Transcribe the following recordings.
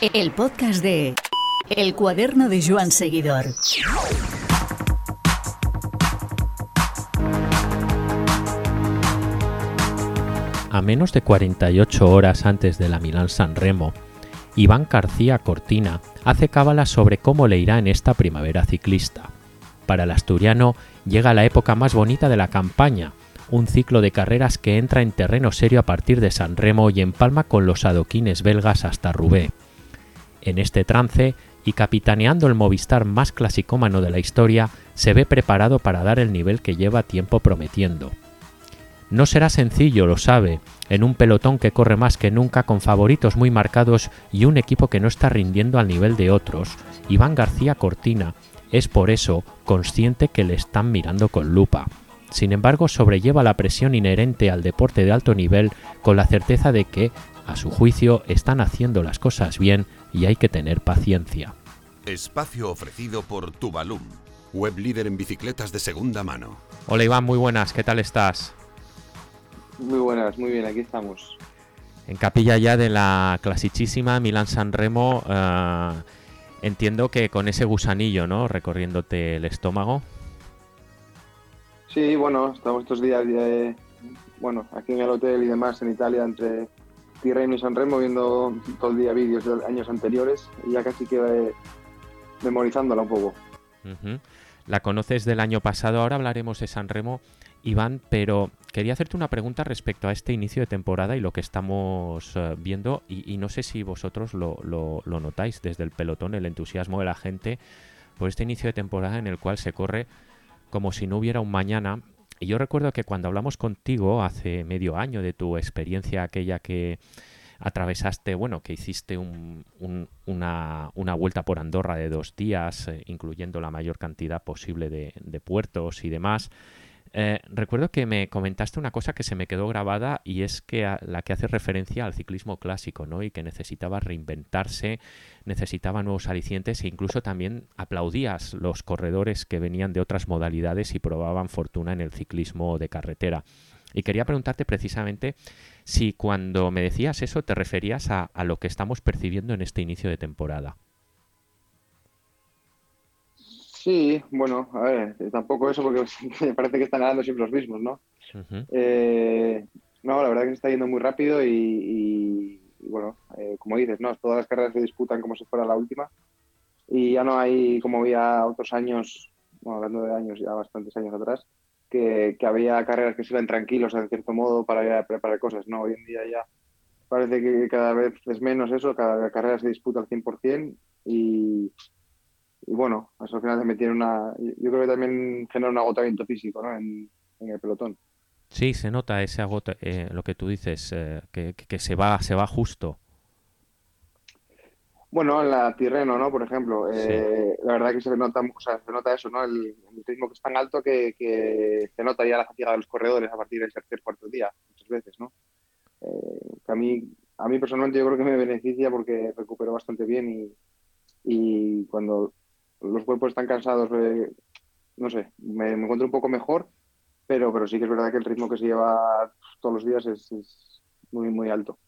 El podcast de El cuaderno de Joan Seguidor. A menos de 48 horas antes de la Milán San Remo, Iván García Cortina hace cábala sobre cómo le irá en esta primavera ciclista. Para el asturiano llega la época más bonita de la campaña, un ciclo de carreras que entra en terreno serio a partir de San Remo y empalma con los adoquines belgas hasta Roubaix. En este trance, y capitaneando el Movistar más clasicómano de la historia, se ve preparado para dar el nivel que lleva tiempo prometiendo. No será sencillo, lo sabe, en un pelotón que corre más que nunca con favoritos muy marcados y un equipo que no está rindiendo al nivel de otros. Iván García Cortina es por eso consciente que le están mirando con lupa. Sin embargo, sobrelleva la presión inherente al deporte de alto nivel con la certeza de que, a su juicio, están haciendo las cosas bien y hay que tener paciencia. Espacio ofrecido por Tubalum, web líder en bicicletas de segunda mano. Hola Iván, muy buenas, ¿qué tal estás? Muy buenas, muy bien, aquí estamos. En capilla ya de la clasichísima Milán San Remo, eh, entiendo que con ese gusanillo, ¿no? Recorriéndote el estómago. Sí, bueno, estamos estos días, de, bueno, aquí en el hotel y demás en Italia, entre Tirreno y San Remo, viendo todo el día vídeos de años anteriores y ya casi queda memorizándola un poco. La conoces del año pasado, ahora hablaremos de San Remo, Iván, pero quería hacerte una pregunta respecto a este inicio de temporada y lo que estamos eh, viendo, y, no sé si vosotros lo, lo, notáis desde el pelotón, el entusiasmo de la gente por este inicio de temporada en el cual se corre como si no hubiera un mañana. Y yo recuerdo que cuando hablamos contigo hace medio año de tu experiencia aquella que atravesaste, bueno, que hiciste una, vuelta por Andorra de dos días, eh, incluyendo la mayor cantidad posible de, de puertos y demás, eh, recuerdo que me comentaste una cosa que se me quedó grabada y es que la que hace referencia al ciclismo clásico, ¿no? Y que necesitaba reinventarse, necesitaba nuevos alicientes e incluso también aplaudías los corredores que venían de otras modalidades y probaban fortuna en el ciclismo de carretera. Y quería preguntarte precisamente si cuando me decías eso te referías a lo que estamos percibiendo en este inicio de temporada. Sí, bueno, a ver, tampoco eso porque me parece que están ganando siempre los mismos, ¿no? Eh, no, la verdad que se está yendo muy rápido y, bueno, eh, como dices, ¿no? Todas las carreras se disputan como si fuera la última y ya no hay, como había otros años, bueno, hablando de años, ya bastantes años atrás, que, había carreras que se iban tranquilos, en cierto modo, para ir a preparar cosas, ¿no? Hoy en día ya parece que cada vez es menos eso, cada carrera se disputa al 100% y y bueno, eso al final también tiene una. Yo creo que también genera un agotamiento físico ¿no? en, el pelotón. Sí, se nota ese agota, eh, lo que tú dices, eh, que, se va se va justo. Bueno, en la Tirreno, ¿no? Por ejemplo, eh, la verdad que se nota, o sea, se nota eso, ¿no? El, ritmo que es tan alto que, que, se nota ya la fatiga de los corredores a partir del tercer cuarto día, muchas veces, ¿no? que a mí, a mí personalmente yo creo que me beneficia porque recupero bastante bien y, y cuando los cuerpos están cansados, no sé, me, encuentro un poco mejor, pero, pero sí que es verdad que el ritmo que se lleva todos los días es, muy, muy alto.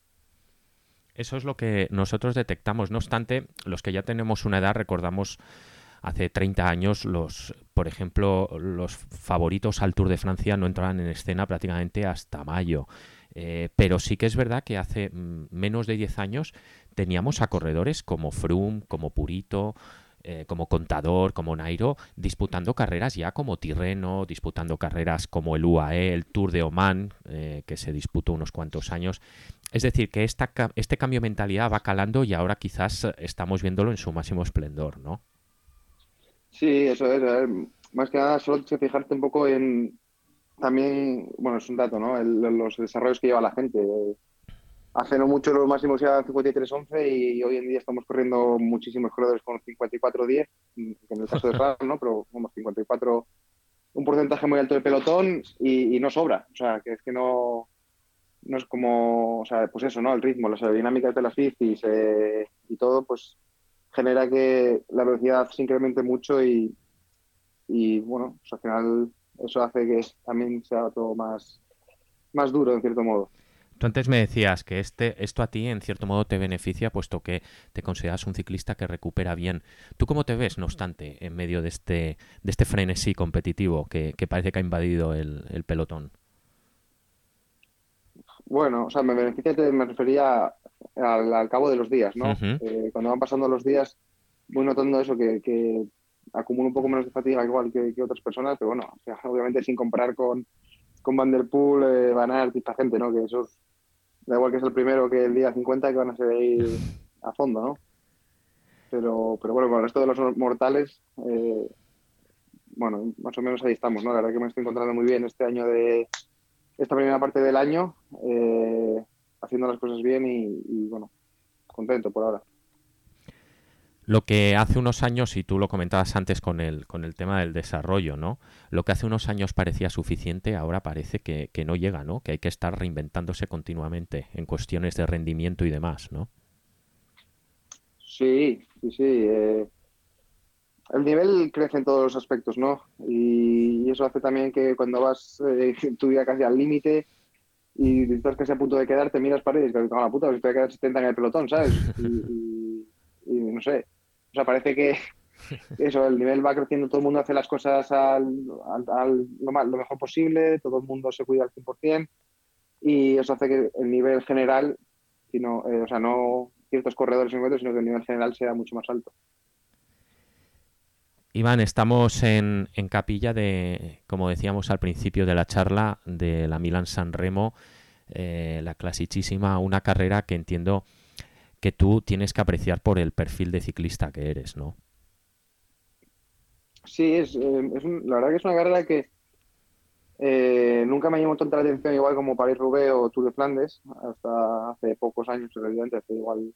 Eso es lo que nosotros detectamos. No obstante, los que ya tenemos una edad recordamos hace 30 años los, por ejemplo, los favoritos al Tour de Francia no entraban en escena prácticamente hasta mayo. Eh, pero sí que es verdad que hace mm, menos de 10 años teníamos a corredores como Froome, como Purito, eh, como contador, como Nairo, disputando carreras ya como Tirreno, disputando carreras como el UAE, el Tour de Oman, eh, que se disputó unos cuantos años. Es decir, que esta, este cambio de mentalidad va calando y ahora quizás estamos viéndolo en su máximo esplendor, ¿no? Sí, eso es. más que nada, solo fijarte un poco en. También, bueno, es un dato, ¿no? los desarrollos que lleva la gente. Hace no mucho los máximos eran 53-11 y hoy en día estamos corriendo muchísimos corredores con 54-10, en el caso de RAM, ¿no? Pero como 54, un porcentaje muy alto de pelotón y, no sobra. O sea, que es que no, no es como, o sea, pues eso, ¿no? El ritmo, las aerodinámicas de las bicis eh, y todo, pues genera que la velocidad se incremente mucho y, y bueno, pues al final eso hace que también sea todo más, más duro, en cierto modo. Tú antes me decías que este, esto a ti en cierto modo te beneficia puesto que te consideras un ciclista que recupera bien. ¿Tú cómo te ves, no obstante, en medio de este, de este frenesí competitivo que, parece que ha invadido el, pelotón? Bueno, o sea, me beneficia, me refería al, cabo de los días, ¿no? Eh, cuando van pasando los días, voy notando eso, que, que acumulo un poco menos de fatiga igual que, otras personas, pero bueno, obviamente sin comparar con, con Van Der Poel, eh, Van Aert y esta gente, ¿no? Que esos da igual que es el primero que el día 50 que van a seguir a fondo, ¿no? Pero, pero bueno, con el resto de los mortales, eh, bueno, más o menos ahí estamos, ¿no? La verdad que me estoy encontrando muy bien este año de esta primera parte del año, eh, haciendo las cosas bien y, bueno, contento por ahora. Lo que hace unos años, y tú lo comentabas antes con el, con el tema del desarrollo, ¿no? Lo que hace unos años parecía suficiente, ahora parece que, no llega, ¿no? Que hay que estar reinventándose continuamente en cuestiones de rendimiento y demás, ¿no? Sí, sí, sí. Eh, el nivel crece en todos los aspectos, ¿no? Y, eso hace también que cuando vas eh, tu vida casi al límite y estás casi a punto de quedarte, miras paredes y dices, la puta, pues estoy a quedar 70 en el pelotón, ¿sabes? y no sé, o sea, parece que eso, el nivel va creciendo, todo el mundo hace las cosas al, lo, mejor posible, todo el mundo se cuida al 100% y eso hace que el nivel general, sino, eh, o sea, no ciertos corredores en sino que el nivel general sea mucho más alto. Iván, estamos en, capilla de, como decíamos al principio de la charla, de la Milan San Remo, eh, la clasicísima, una carrera que entiendo que tú tienes que apreciar por el perfil de ciclista que eres, ¿no? Sí, es, eh, la verdad que es una carrera que eh, nunca me llamó tanta la atención igual como París-Roubaix o Tour de Flandes, hasta hace pocos años, realmente hace igual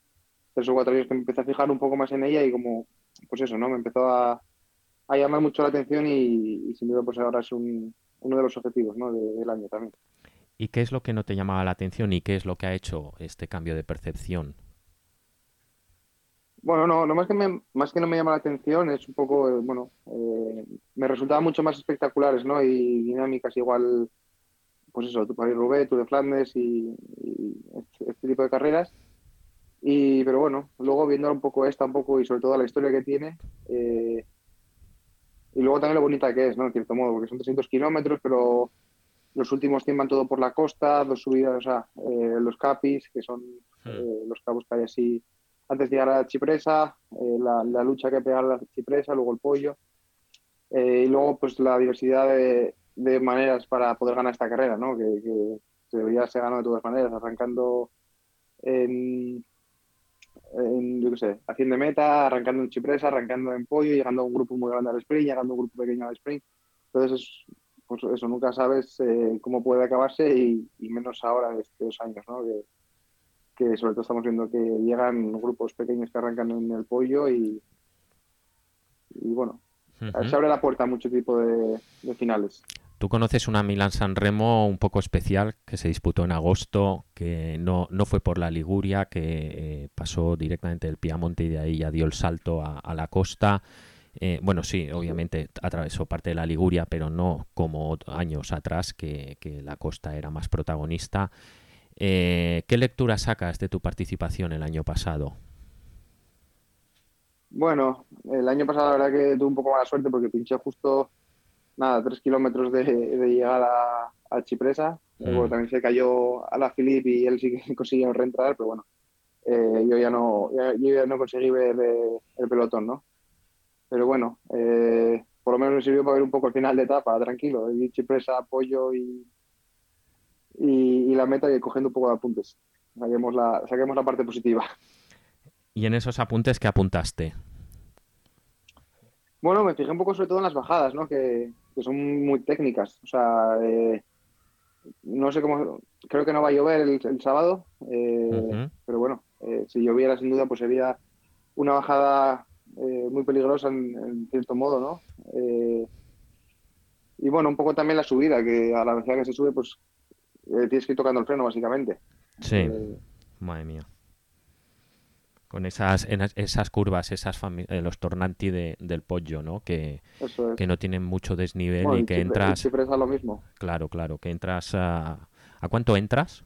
tres o cuatro años que me empecé a fijar un poco más en ella y como, pues eso, ¿no? Me empezó a, llamar mucho la atención y, sin duda pues ahora es uno de los objetivos ¿no? del año también. ¿Y qué es lo que no te llamaba la atención y qué es lo que ha hecho este cambio de percepción? Bueno, no, no más que, me, más que no me llama la atención, es un poco, eh, bueno, eh, me resultaban mucho más espectaculares, ¿no? Y dinámicas igual, pues eso, tu Paris Roubaix, tu de Flandes y, este, este, tipo de carreras. Y, pero bueno, luego viendo un poco esta, un poco y sobre todo la historia que tiene, eh, y luego también lo bonita que es, ¿no? En cierto modo, porque son 300 kilómetros, pero los últimos 100 van todo por la costa, dos subidas, o sea, los capis, que son hmm. los cabos que hay así antes de llegar a la chipresa, eh, la, lucha que pegar la chipresa, luego el pollo. Eh, y luego, pues la diversidad de, maneras para poder ganar esta carrera, ¿no? Que, que se debería ser ganado de todas maneras, arrancando en, yo qué sé, haciendo meta, arrancando en chipresa, arrancando en pollo, llegando a un grupo muy grande al sprint, llegando a un grupo pequeño al sprint. Entonces, pues eso, nunca sabes eh, cómo puede acabarse y, menos ahora de dos años, ¿no? que sobre todo estamos viendo que llegan grupos pequeños que arrancan en el pollo y, y bueno, se abre la puerta a mucho tipo de, finales. Tú conoces una Milan San Remo un poco especial que se disputó en agosto, que no, no fue por la Liguria, que eh, pasó directamente del Piamonte y de ahí ya dio el salto a, la costa. Eh, bueno, sí, obviamente atravesó parte de la Liguria, pero no como años atrás, que, que la costa era más protagonista. Eh, ¿Qué lectura sacas de tu participación el año pasado? Bueno, el año pasado la verdad que tuve un poco mala suerte porque pinché justo, nada, tres kilómetros de, llegar a, Chipresa. Mm. Luego también se cayó a la Filip y él sí que consiguió reentrar, pero bueno, eh, yo ya no yo ya no conseguí ver eh, el pelotón, ¿no? Pero bueno, por lo menos me sirvió para ver un poco el final de etapa, tranquilo. Chipresa, apoyo y, y, la meta y cogiendo un poco de apuntes. Saquemos la, saquemos la parte positiva. ¿Y en esos apuntes qué apuntaste? Bueno, me fijé un poco sobre todo en las bajadas, ¿no? Que, son muy técnicas. O sea, eh, no sé cómo. Creo que no va a llover el, sábado, eh, pero bueno, eh, si lloviera sin duda, pues sería una bajada muy peligrosa en, cierto modo, ¿no? y bueno, un poco también la subida, que a la velocidad que se sube, pues eh, tienes que ir tocando el freno, básicamente. Sí, eh, madre mía. Con esas, esas curvas, esas eh, los tornanti del pollo, ¿no? Que, que no tienen mucho desnivel y que entras... Siempre es lo mismo. Claro, claro, que entras a... ¿A cuánto entras?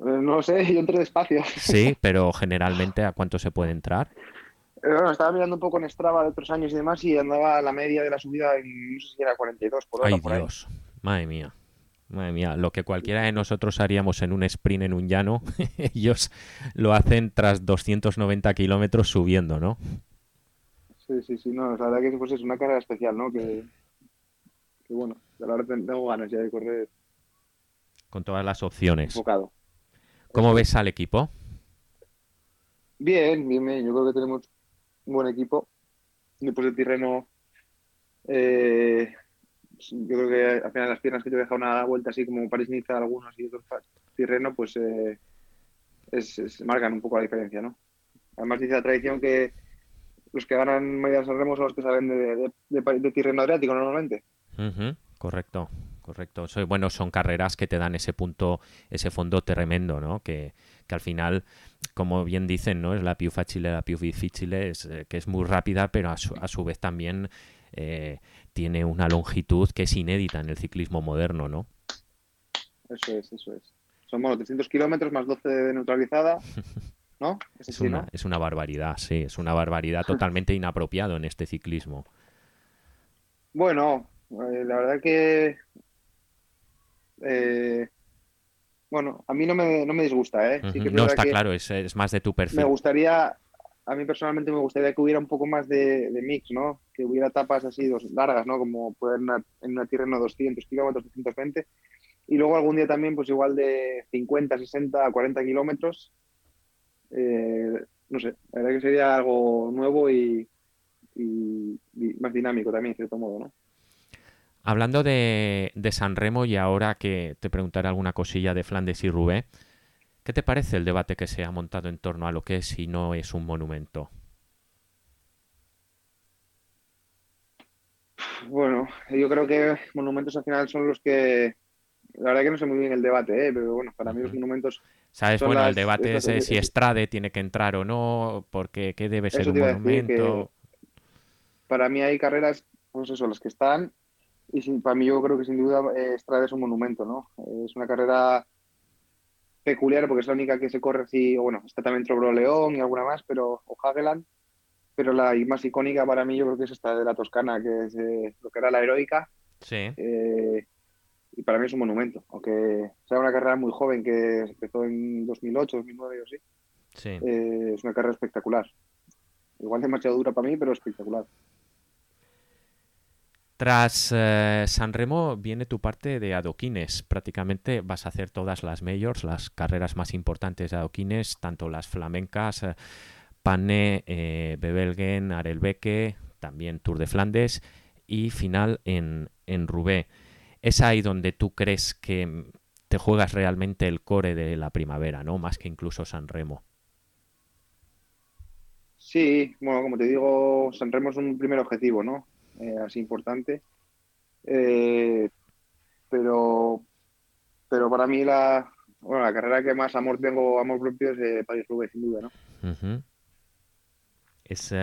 no lo sé, yo entré despacio. Sí, pero generalmente ¿a cuánto se puede entrar? Bueno, estaba mirando un poco en Strava de otros años y demás y andaba la media de la subida en, no sé si era 42 por hora. Ay, Dios, madre mía. Madre mía, lo que cualquiera de nosotros haríamos en un sprint en un llano, ellos lo hacen tras 290 kilómetros subiendo, ¿no? Sí, sí, sí, no, la verdad que pues, es una carrera especial, ¿no? Que, bueno, la verdad tengo ganas ya de correr. Con todas las opciones. Enfocado. ¿Cómo ves al equipo? Bien, bien, bien. Yo creo que tenemos un buen equipo. Después del Tirreno, eh, yo creo que al final las piernas que te deja una vuelta así como París-Niza algunos y otros Tirreno, pues eh, es, marcan un poco la diferencia, ¿no? Además dice la tradición que los que ganan medias remos son los que salen de, de, Tirreno Adriático normalmente. Correcto, correcto. bueno, son carreras que te dan ese punto, ese fondo tremendo, ¿no? Que, que al final, como bien dicen, ¿no? Es la più facile, la più difficile, es, eh, que es muy rápida, pero a su, a su vez también eh, tiene una longitud que es inédita en el ciclismo moderno, ¿no? Eso es, eso es. Son, bueno, 300 kilómetros más 12 de neutralizada, ¿no? Es, una, es una barbaridad, sí, es una barbaridad totalmente inapropiado en este ciclismo. Bueno, eh, la verdad que eh, bueno, a mí no me, no me disgusta, ¿eh? no, está claro, es, más de tu perfil. Me gustaría, a mí personalmente me gustaría que hubiera un poco más de, mix, ¿no? Que hubiera etapas así dos, largas, ¿no? Como poder en una tierra no 200 kilómetros, 220. Y luego algún día también, pues igual de 50, 60, 40 kilómetros. Eh, no sé, la verdad que sería algo nuevo y, más dinámico también, en cierto modo, ¿no? Hablando de, San Remo y ahora que te preguntaré alguna cosilla de Flandes y Roubaix, ¿qué te parece el debate que se ha montado en torno a lo que es y no es un monumento? Bueno, yo creo que monumentos al final son los que... La verdad que no sé muy bien el debate, ¿eh? pero bueno, para mí los monumentos... ¿Sabes? Bueno, el debate es si Estrade tiene que entrar o no, porque qué debe ser un monumento. Para mí hay carreras, pues eso, las que están y para mí yo creo que sin duda eh, Estrada es un monumento, ¿no? Es una carrera peculiar porque es la única que se corre así, bueno, está también Trobro León y alguna más, pero o Hageland, pero la más icónica para mí yo creo que es esta de la Toscana, que es eh, lo que era la heroica. Sí. Eh, y para mí es un monumento, aunque sea una carrera muy joven que empezó en 2008, 2009 o así. Sí. es una carrera espectacular. Igual demasiado dura para mí, pero espectacular. Tras eh, San Remo viene tu parte de adoquines. Prácticamente vas a hacer todas las majors, las carreras más importantes de adoquines, tanto las flamencas, eh, Pane, eh, Bebelgen, Arelbeque, también Tour de Flandes y final en, en Roubaix. Es ahí donde tú crees que te juegas realmente el core de la primavera, ¿no? Más que incluso San Remo. Sí, bueno, como te digo, San Remo es un primer objetivo, ¿no? Eh, así importante. Eh, pero, pero para mí la, bueno, la carrera que más amor tengo, amor propio es eh, París-Roubaix, sin duda, ¿no? Es,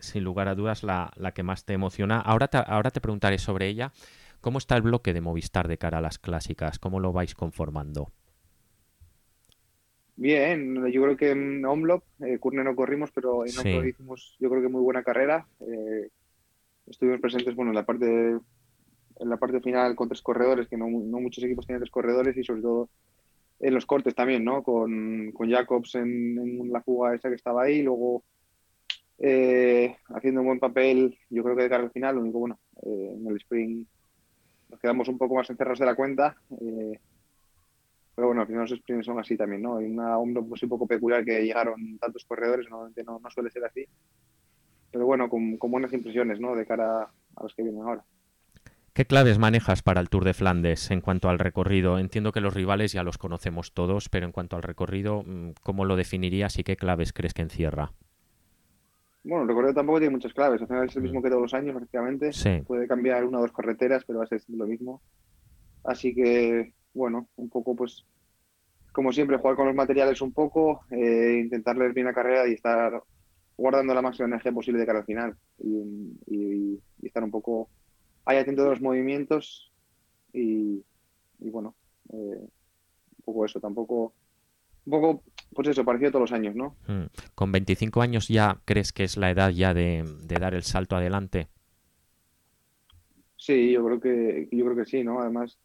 sin lugar a dudas, la, que más te emociona. Ahora te, ahora te preguntaré sobre ella. ¿Cómo está el bloque de Movistar de cara a las clásicas? ¿Cómo lo vais conformando? Bien, yo creo que en Omloop, eh, no corrimos, pero en Omloop hicimos, yo creo que muy buena carrera. Eh, estuvimos presentes bueno, en la parte en la parte final con tres corredores, que no, no, muchos equipos tienen tres corredores y sobre todo en los cortes también, ¿no? Con, con Jacobs en, la fuga esa que estaba ahí, luego eh, haciendo un buen papel, yo creo que de cara al final, lo único bueno, eh, en el sprint nos quedamos un poco más encerrados de la cuenta, eh, pero bueno, al final los sprints son así también, ¿no? Hay una hombro pues, un poco peculiar que llegaron tantos corredores, normalmente no, no suele ser así pero bueno, con, buenas impresiones ¿no? de cara a los que vienen ahora. ¿Qué claves manejas para el Tour de Flandes en cuanto al recorrido? Entiendo que los rivales ya los conocemos todos, pero en cuanto al recorrido, mm, ¿cómo lo definirías y qué claves crees que encierra? Bueno, el recorrido tampoco tiene muchas claves. Al final es el mismo que todos los años, prácticamente. Puede cambiar una o dos carreteras, pero va a ser lo mismo. Así que, bueno, un poco, pues, como siempre, jugar con los materiales un poco, eh, intentar leer bien la carrera y estar guardando la máxima energía posible de cara al final y, estar un poco ahí atento de los movimientos y, bueno, eh, un poco eso, tampoco un poco, pues eso, parecido todos los años, ¿no? Mm. ¿Con 25 años ya crees que es la edad ya de, dar el salto adelante? Sí, yo creo que, yo creo que sí, ¿no? Además,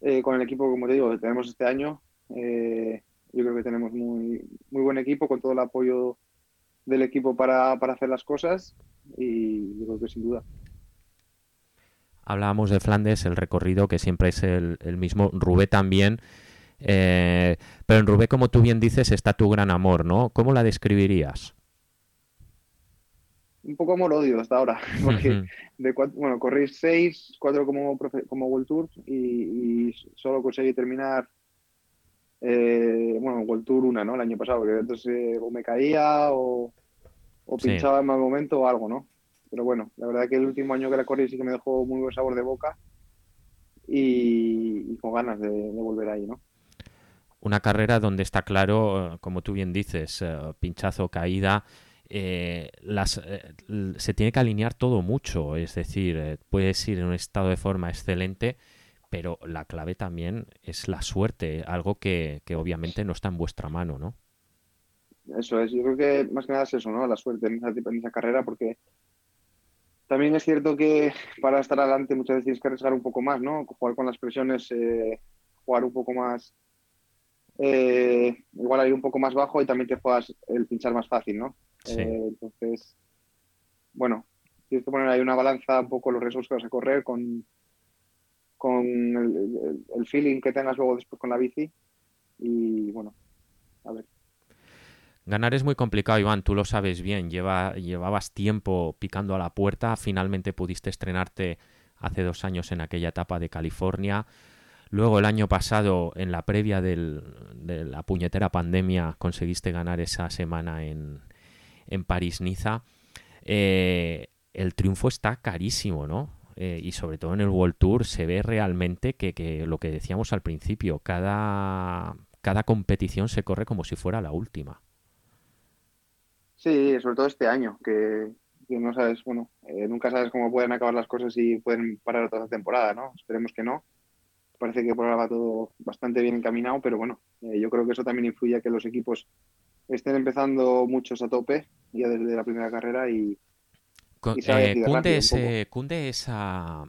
eh, con el equipo, como te digo, que tenemos este año, eh, yo creo que tenemos muy, muy buen equipo, con todo el apoyo del equipo para, hacer las cosas y yo creo que sin duda. Hablábamos de Flandes, el recorrido que siempre es el, el mismo. Rubé también. Eh, pero en Rubé, como tú bien dices, está tu gran amor, ¿no? ¿Cómo la describirías? Un poco amor-odio hasta ahora, porque de bueno, corrí seis, cuatro como, como World Tour y, solo conseguí terminar, eh, bueno, World Tour una, ¿no? El año pasado, porque entonces o me caía o, pinchaba en mal momento o algo, ¿no? Pero bueno, la verdad que el último año que la corrí sí que me dejó muy buen sabor de boca y, con ganas de volver ahí, ¿no? Una carrera donde está claro, eh, como tú bien dices, eh, pinchazo, caída, eh, las, se tiene que alinear todo mucho, es decir, puedes ir en un estado de forma excelente, pero la clave también es la suerte, algo que, obviamente no está en vuestra mano, ¿no? Eso es, yo creo que más que nada es eso, ¿no? La suerte en esa, en esa carrera, porque también es cierto que para estar adelante muchas veces tienes que arriesgar un poco más, ¿no? Jugar con las presiones, jugar un poco más eh, igual hay un poco más bajo y también te juegas el pinchar más fácil, ¿no? Eh, entonces, bueno, tienes que poner ahí una balanza un poco los riesgos que vas a correr con, con el, feeling que tengas luego después con la bici y bueno, a ver. Ganar es muy complicado, Iván, tú lo sabes bien. Lleva, llevabas tiempo picando a la puerta, finalmente pudiste estrenarte hace dos años en aquella etapa de California. Luego el año pasado, en la previa de la puñetera pandemia, conseguiste ganar esa semana en, en París-Niza. Eh, el triunfo está carísimo, ¿no? Eh, y sobre todo en el World Tour se ve realmente que, lo que decíamos al principio, cada, cada competición se corre como si fuera la última. Sí, sobre todo este año, que, no sabes, bueno, eh, nunca sabes cómo pueden acabar las cosas y pueden parar toda temporada, ¿no? Esperemos que no parece que por ahora va todo bastante bien encaminado, pero bueno, eh, yo creo que eso también influye a que los equipos estén empezando muchos a tope ya desde la primera carrera y, eh, cunde, esa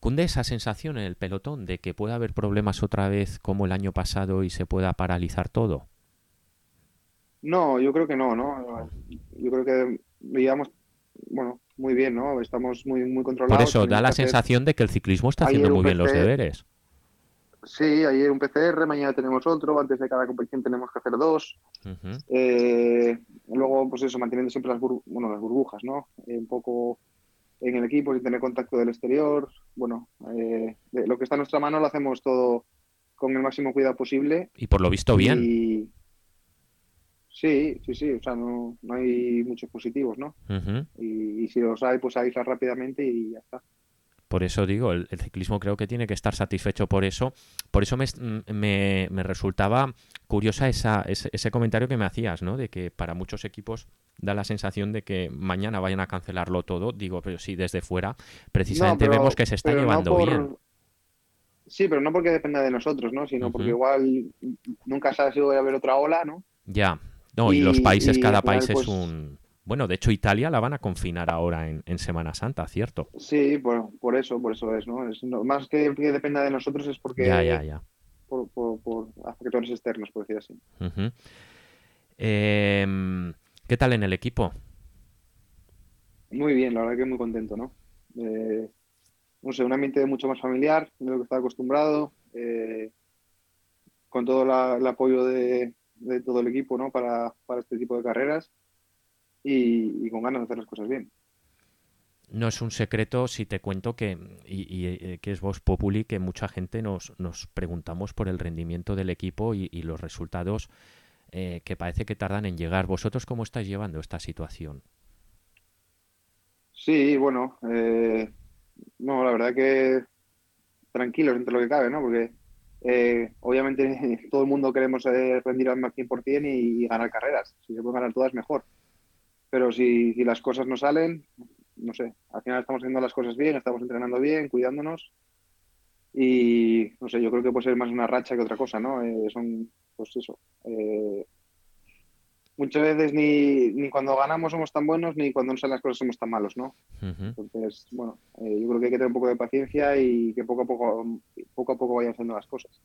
cunde esa sensación en el pelotón de que puede haber problemas otra vez como el año pasado y se pueda paralizar todo. No, yo creo que no, ¿no? Yo creo que digamos, bueno, muy bien, ¿no? Estamos muy, muy controlados. Por eso, da la sensación de que el ciclismo está haciendo muy bien los deberes. Sí, ayer un PCR, mañana tenemos otro, antes de cada competición tenemos que hacer dos. Eh, luego, pues eso, manteniendo siempre las, bueno, las burbujas, ¿no? Eh, un poco en el equipo, sin tener contacto del exterior. Bueno, eh, lo que está en nuestra mano lo hacemos todo con el máximo cuidado posible. Y por lo visto bien. Sí, sí, sí, o sea, no, no hay muchos positivos, ¿no? y, si los hay, pues aísla rápidamente y ya está. Por eso digo, el, ciclismo creo que tiene que estar satisfecho por eso. Por eso me, me, me resultaba curiosa esa, ese, comentario que me hacías, ¿no? De que para muchos equipos da la sensación de que mañana vayan a cancelarlo todo. Digo, pero sí, desde fuera, precisamente vemos que se está llevando bien. Sí, pero no porque dependa de nosotros, ¿no? Sino porque igual nunca sabes si voy a haber otra ola, ¿no? Ya, no, y, los países, cada país es pues un... Bueno, de hecho Italia la van a confinar ahora en, Semana Santa, ¿cierto? Sí, por, por eso, por eso es, ¿no? Es, más que, dependa de nosotros es porque... Ya, ya, ya. Por, por, factores externos, por decir así. Em, ¿Qué tal en el equipo? Muy bien, la verdad que muy contento, ¿no? Eh, no sé, un ambiente mucho más familiar de lo que estaba acostumbrado, eh, con todo el apoyo de, de todo el equipo ¿no? para, este tipo de carreras y, con ganas de hacer las cosas bien. No es un secreto si te cuento que, y, eh, que es Vox Populi, que mucha gente nos, nos preguntamos por el rendimiento del equipo y, los resultados eh, que parece que tardan en llegar. ¿Vosotros cómo estáis llevando esta situación? Sí, bueno, eh, no, la verdad que tranquilos entre lo que cabe, ¿no? Porque eh, obviamente todo el mundo queremos eh, rendir al 100% y, y ganar carreras. Si se pueden ganar todas, mejor. Pero si, las cosas no salen, no sé, al final estamos haciendo las cosas bien, estamos entrenando bien, cuidándonos y no sé, yo creo que puede ser más una racha que otra cosa, ¿no? Eh, son, pues eso. Muchas veces ni, ni, cuando ganamos somos tan buenos, ni cuando no salen las cosas somos tan malos, ¿no? Entonces, bueno, eh, yo creo que hay que tener un poco de paciencia y que poco a poco, poco a poco vayan haciendo las cosas.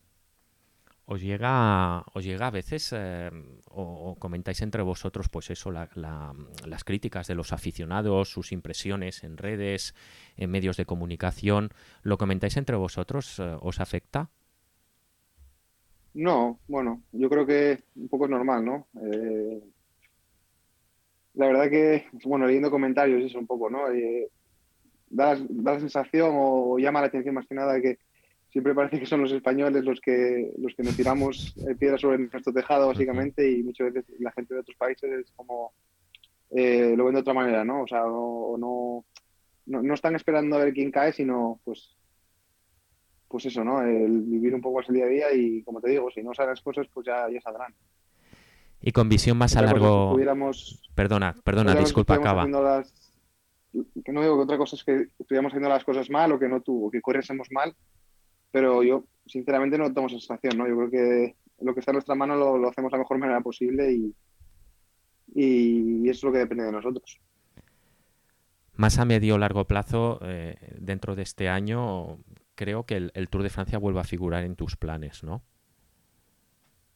¿Os llega, os llega a veces, eh, o, comentáis entre vosotros, pues eso, las críticas de los aficionados, sus impresiones en redes, en medios de comunicación? ¿Lo comentáis entre vosotros? Eh, ¿Os afecta? No, bueno, yo creo que un poco es normal, ¿no? Eh, la verdad que, bueno, leyendo comentarios, eso un poco, ¿no? da, da la sensación o llama la atención más que nada que siempre parece que son los españoles los que los que nos tiramos piedras sobre nuestro tejado básicamente y muchas veces la gente de otros países es como eh, lo ven de otra manera, ¿no? O sea, no, no, están esperando a ver quién cae, sino pues pues eso, ¿no? El vivir un poco ese día a día y como te digo, si no salen las cosas, pues ya, ya saldrán. Y con visión más a largo... perdona, perdona, disculpa, acaba. Que no digo que otra cosa es que estuviéramos haciendo las cosas mal o que no tú, o que corriésemos mal, pero yo sinceramente no tomo esa sensación, ¿no? Yo creo que lo que está en nuestra mano lo, hacemos de la mejor manera posible y, y, eso es lo que depende de nosotros. Más a medio o largo plazo, eh, dentro de este año, creo que el, Tour de Francia vuelva a figurar en tus planes, ¿no?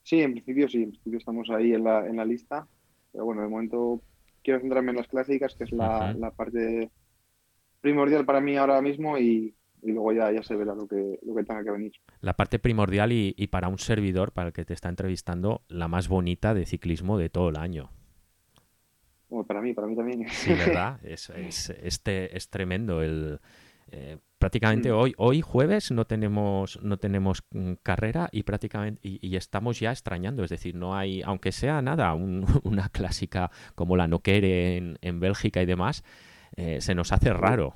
Sí, en principio sí, en principio estamos ahí en la, en la lista, pero bueno, de momento quiero centrarme en las clásicas, que es la, la parte primordial para mí ahora mismo y, y luego ya, ya se verá lo que, lo que tenga que venir. La parte primordial y, para un servidor, para el que te está entrevistando, la más bonita de ciclismo de todo el año. para mí, para mí también. Sí, ¿verdad? es, este, es tremendo. El, eh, prácticamente mm. hoy, hoy jueves no tenemos, no tenemos mm, carrera y prácticamente y, estamos ya extrañando. Es decir, no hay, aunque sea nada, una clásica como la Noquere en, en Bélgica y demás, eh, se nos hace raro.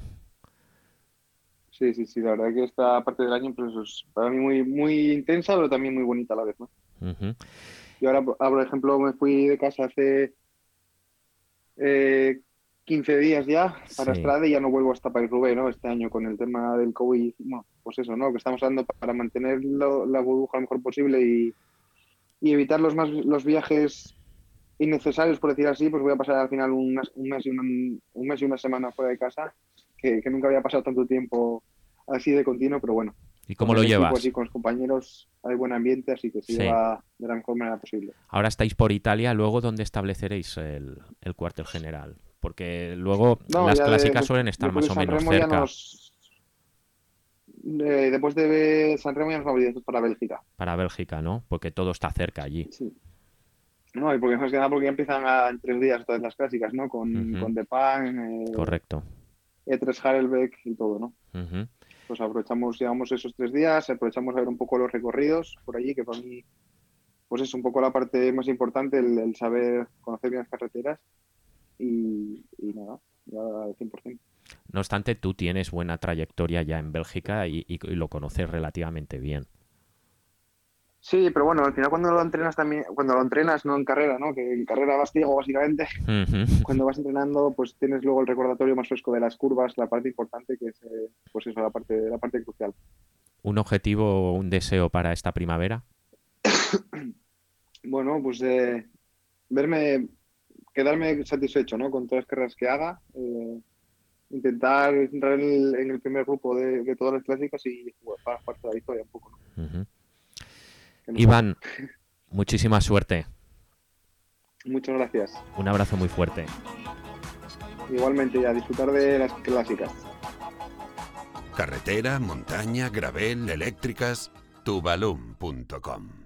Sí, sí, sí, la verdad que esta parte del año pues, es para mí muy, muy intensa, pero también muy bonita a la vez, ¿no? Y ahora, ah, por ejemplo, me fui de casa hace eh, 15 días ya para Estrada y ya no vuelvo hasta País Rubé, ¿no? Este año con el tema del COVID, pues eso, ¿no? Que estamos hablando para mantener la burbuja lo mejor posible y, evitar los más los viajes innecesarios, por decir así, pues voy a pasar al final un, mes, y un mes y una semana fuera de casa que, nunca había pasado tanto tiempo así de continuo, pero bueno. ¿Y cómo lo llevas? Y con los compañeros hay buen ambiente, así que se lleva de la mejor manera posible. Ahora estáis por Italia, luego ¿dónde estableceréis el, cuartel general? Porque luego las clásicas suelen estar más o menos cerca. después de San Remo ya nos vamos para Bélgica. Para Bélgica, ¿no? Porque todo está cerca allí. Sí. No, y porque más que nada porque ya empiezan a, en tres días todas las clásicas, ¿no? Con, con Depan. Eh, Correcto. E3 Harelbeck y todo, ¿no? Pues aprovechamos, llevamos esos tres días, aprovechamos a ver un poco los recorridos por allí, que para mí, pues es un poco la parte más importante, el, saber conocer bien las carreteras y, nada, ya al 100%. No obstante, tú tienes buena trayectoria ya en Bélgica y lo conoces relativamente bien. Sí, pero bueno, al final cuando lo entrenas también, cuando lo entrenas, no en carrera, ¿no? Que en carrera vas ciego básicamente. Cuando vas entrenando, pues tienes luego el recordatorio más fresco de las curvas, la parte importante que es, eh, pues eso, la parte, la parte crucial. ¿Un objetivo o un deseo para esta primavera? bueno, pues eh, verme, quedarme satisfecho, ¿no? Con todas las carreras que haga. Eh, intentar entrar en el, primer grupo de, todas las clásicas y jugar para parte de la victoria un poco, ¿no? Iván, muchísima suerte. Muchas gracias. Un abrazo muy fuerte. Igualmente, a disfrutar de las clásicas. Carretera, montaña, gravel, eléctricas, tubalum.com